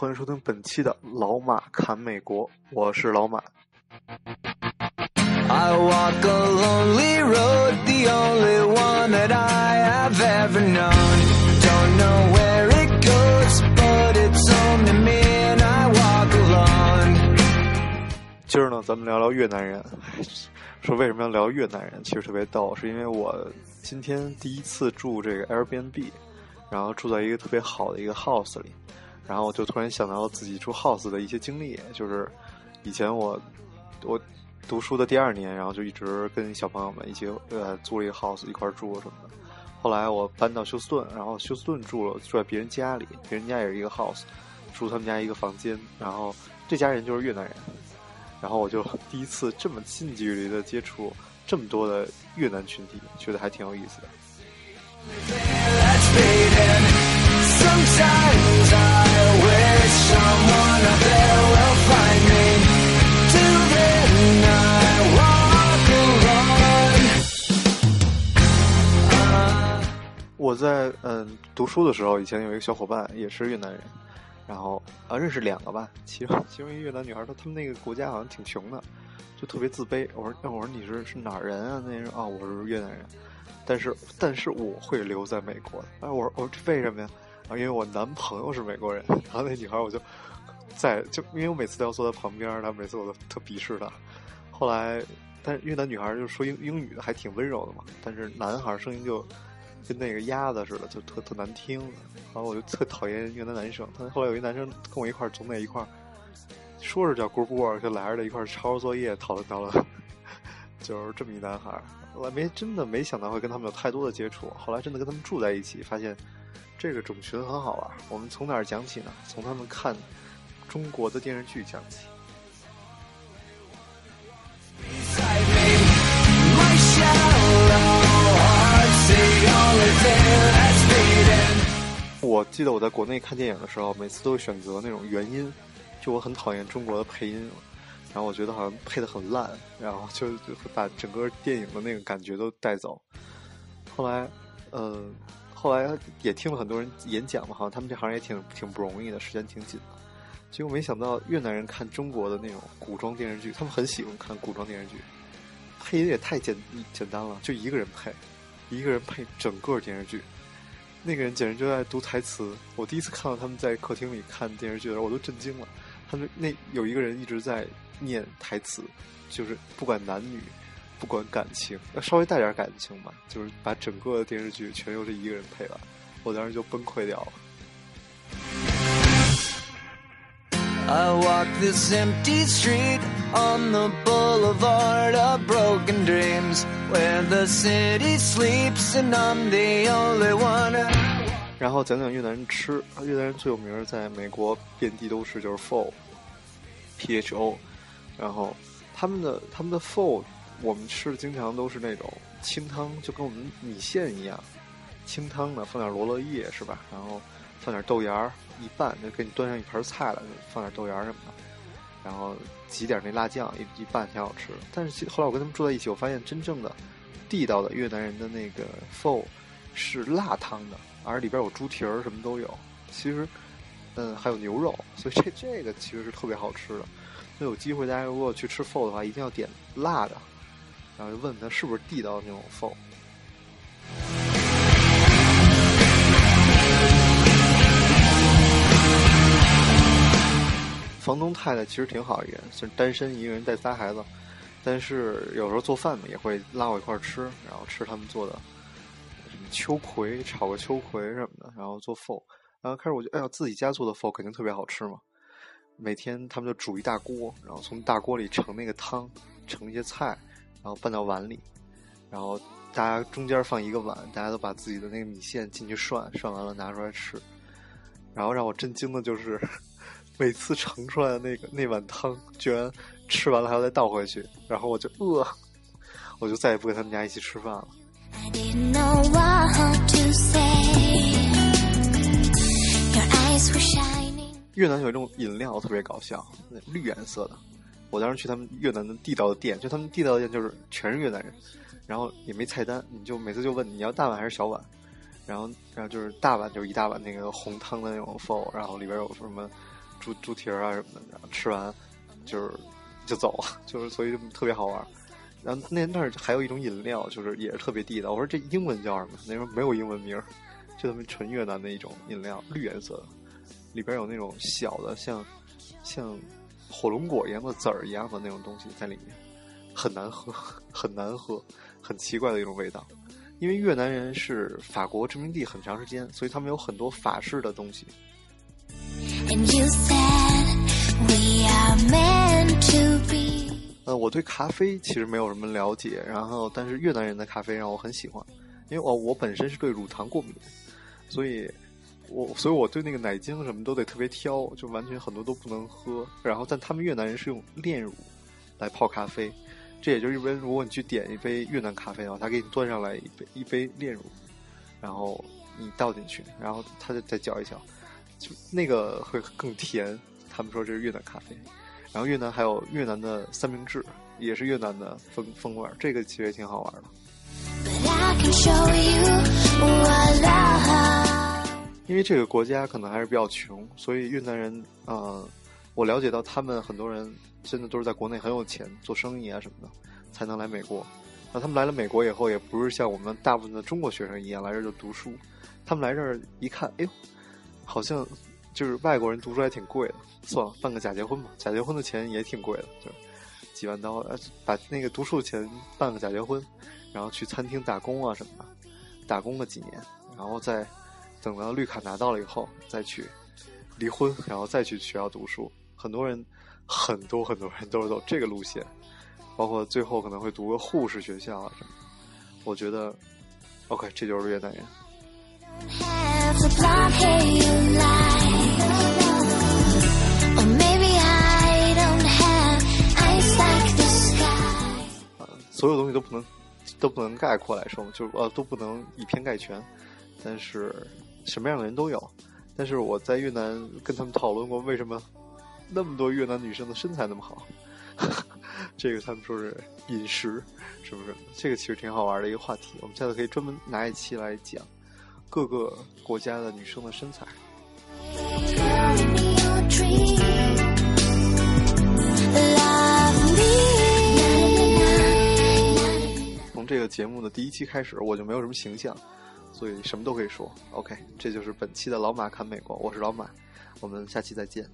欢迎收听本期的老马侃美国，我是老马。I walk a lonely road, the only one that I have ever known. Don't know where it goes, but it's only me and I walk alone. 今儿呢，咱们聊聊越南人。说为什么要聊越南人？其实特别逗，是因为我今天第一次住这个 Airbnb，然后住在一个特别好的一个 house 里，然后我就突然想到了自己住 house 的一些经历，就是以前我我读书的第二年，然后就一直跟小朋友们一起呃租了一个 house 一块住什么的。后来我搬到休斯顿，然后休斯顿住了住在别人家里，别人家也是一个 house，住他们家一个房间，然后这家人就是越南人。然后我就第一次这么近距离的接触这么多的越南群体，觉得还挺有意思的。我在嗯读书的时候，以前有一个小伙伴也是越南人。然后啊，认识两个吧，其中其中一个越南女孩，她他们那个国家好像挺穷的，就特别自卑。我说，我说你是是哪儿人啊？那人啊，我是越南人，但是但是我会留在美国。哎，我说我说为什么呀？啊，因为我男朋友是美国人。然后那女孩我就在就因为我每次都要坐在旁边，她每次我都特鄙视她。后来，但是越南女孩就说英英语的还挺温柔的嘛，但是男孩声音就。跟那个鸭子似的，就特特难听。然后我就特讨厌越南男生。他后来有一男生跟我一块儿总在一块儿，说是叫姑姑，就来着一块儿抄作业，讨论讨论，就是这么一男孩儿。我没真的没想到会跟他们有太多的接触。后来真的跟他们住在一起，发现这个种群很好玩。我们从哪儿讲起呢？从他们看中国的电视剧讲起。我记得我在国内看电影的时候，每次都会选择那种原音，就我很讨厌中国的配音，然后我觉得好像配的很烂，然后就就会把整个电影的那个感觉都带走。后来，呃，后来也听了很多人演讲嘛，好像他们这行也挺挺不容易的，时间挺紧的。结果没想到越南人看中国的那种古装电视剧，他们很喜欢看古装电视剧，配音也太简简单了，就一个人配。一个人配整个电视剧，那个人简直就在读台词。我第一次看到他们在客厅里看电视剧的时候，我都震惊了。他们那有一个人一直在念台词，就是不管男女，不管感情，要稍微带点感情吧，就是把整个的电视剧全由这一个人配完。我当时就崩溃掉了。I walk this empty street on the boulevard of broken dreams where the city sleeps and I'm the only one 然后讲讲越南人吃，越南人最有名在美国遍地都是就是 pho，p h o，然后他们的他们的 pho 我们吃的经常都是那种清汤，就跟我们米线一样，清汤的放点罗勒叶是吧？然后。放点豆芽儿一拌，就给你端上一盘菜了。放点豆芽什么的，然后挤点那辣酱一一拌，挺好吃的。但是后来我跟他们住在一起，我发现真正的地道的越南人的那个 pho 是辣汤的，而里边有猪蹄儿什么都有。其实，嗯，还有牛肉，所以这这个其实是特别好吃的。那有机会大家如果去吃 pho 的话，一定要点辣的，然后就问他是不是地道那种饭。房东太太其实挺好一个人，虽然单身一个人带仨孩子，但是有时候做饭嘛也会拉我一块儿吃，然后吃他们做的什么秋葵，炒个秋葵什么的，然后做 f 然后开始我就哎呀自己家做的 f 肯定特别好吃嘛，每天他们就煮一大锅，然后从大锅里盛那个汤，盛一些菜，然后拌到碗里，然后大家中间放一个碗，大家都把自己的那个米线进去涮，涮完了拿出来吃，然后让我震惊的就是。每次盛出来的那个那碗汤，居然吃完了还要再倒回去，然后我就饿，我就再也不跟他们家一起吃饭了。越南有一种饮料特别搞笑，绿颜色的。我当时去他们越南的地道的店，就他们地道的店就是全是越南人，然后也没菜单，你就每次就问你要大碗还是小碗，然后然后就是大碗就是一大碗那个红汤的那种 f o 然后里边有什么。猪猪蹄儿啊什么的，然后吃完就是就走，就是所以就特别好玩。然后那那儿还有一种饮料，就是也是特别地道。我说这英文叫什么？那时候没有英文名，就他们纯越南的一种饮料，绿颜色的，里边有那种小的像像火龙果一样的籽儿一样的那种东西在里面，很难喝，很难喝，很奇怪的一种味道。因为越南人是法国殖民地很长时间，所以他们有很多法式的东西。呃，我对咖啡其实没有什么了解，然后但是越南人的咖啡让我很喜欢，因为我我本身是对乳糖过敏，所以我所以我对那个奶精什么都得特别挑，就完全很多都不能喝。然后但他们越南人是用炼乳来泡咖啡。这也就是因为，如果你去点一杯越南咖啡的话，他给你端上来一杯一杯炼乳，然后你倒进去，然后他就再搅一搅，就那个会更甜。他们说这是越南咖啡，然后越南还有越南的三明治，也是越南的风风味儿，这个其实也挺好玩的。因为这个国家可能还是比较穷，所以越南人，呃，我了解到他们很多人。真的都是在国内很有钱，做生意啊什么的，才能来美国。那他们来了美国以后，也不是像我们大部分的中国学生一样来这儿就读书。他们来这儿一看，哎呦，好像就是外国人读书还挺贵的。算了，办个假结婚吧，假结婚的钱也挺贵的，就几万刀。呃，把那个读书的钱办个假结婚，然后去餐厅打工啊什么的，打工个几年，然后再等到绿卡拿到了以后，再去离婚，然后再去学校读书。很多人。很多很多人都是走这个路线，包括最后可能会读个护士学校啊什么。我觉得，OK，这就是越南人。所有东西都不能都不能概括来说，就是呃都不能以偏概全。但是什么样的人都有。但是我在越南跟他们讨论过为什么。那么多越南女生的身材那么好，这个他们说是饮食，是不是？这个其实挺好玩的一个话题，我们下次可以专门拿一期来讲各个国家的女生的身材。从这个节目的第一期开始，我就没有什么形象，所以什么都可以说。Ok 这就是本期的老马看美国我是老马我们下期再见。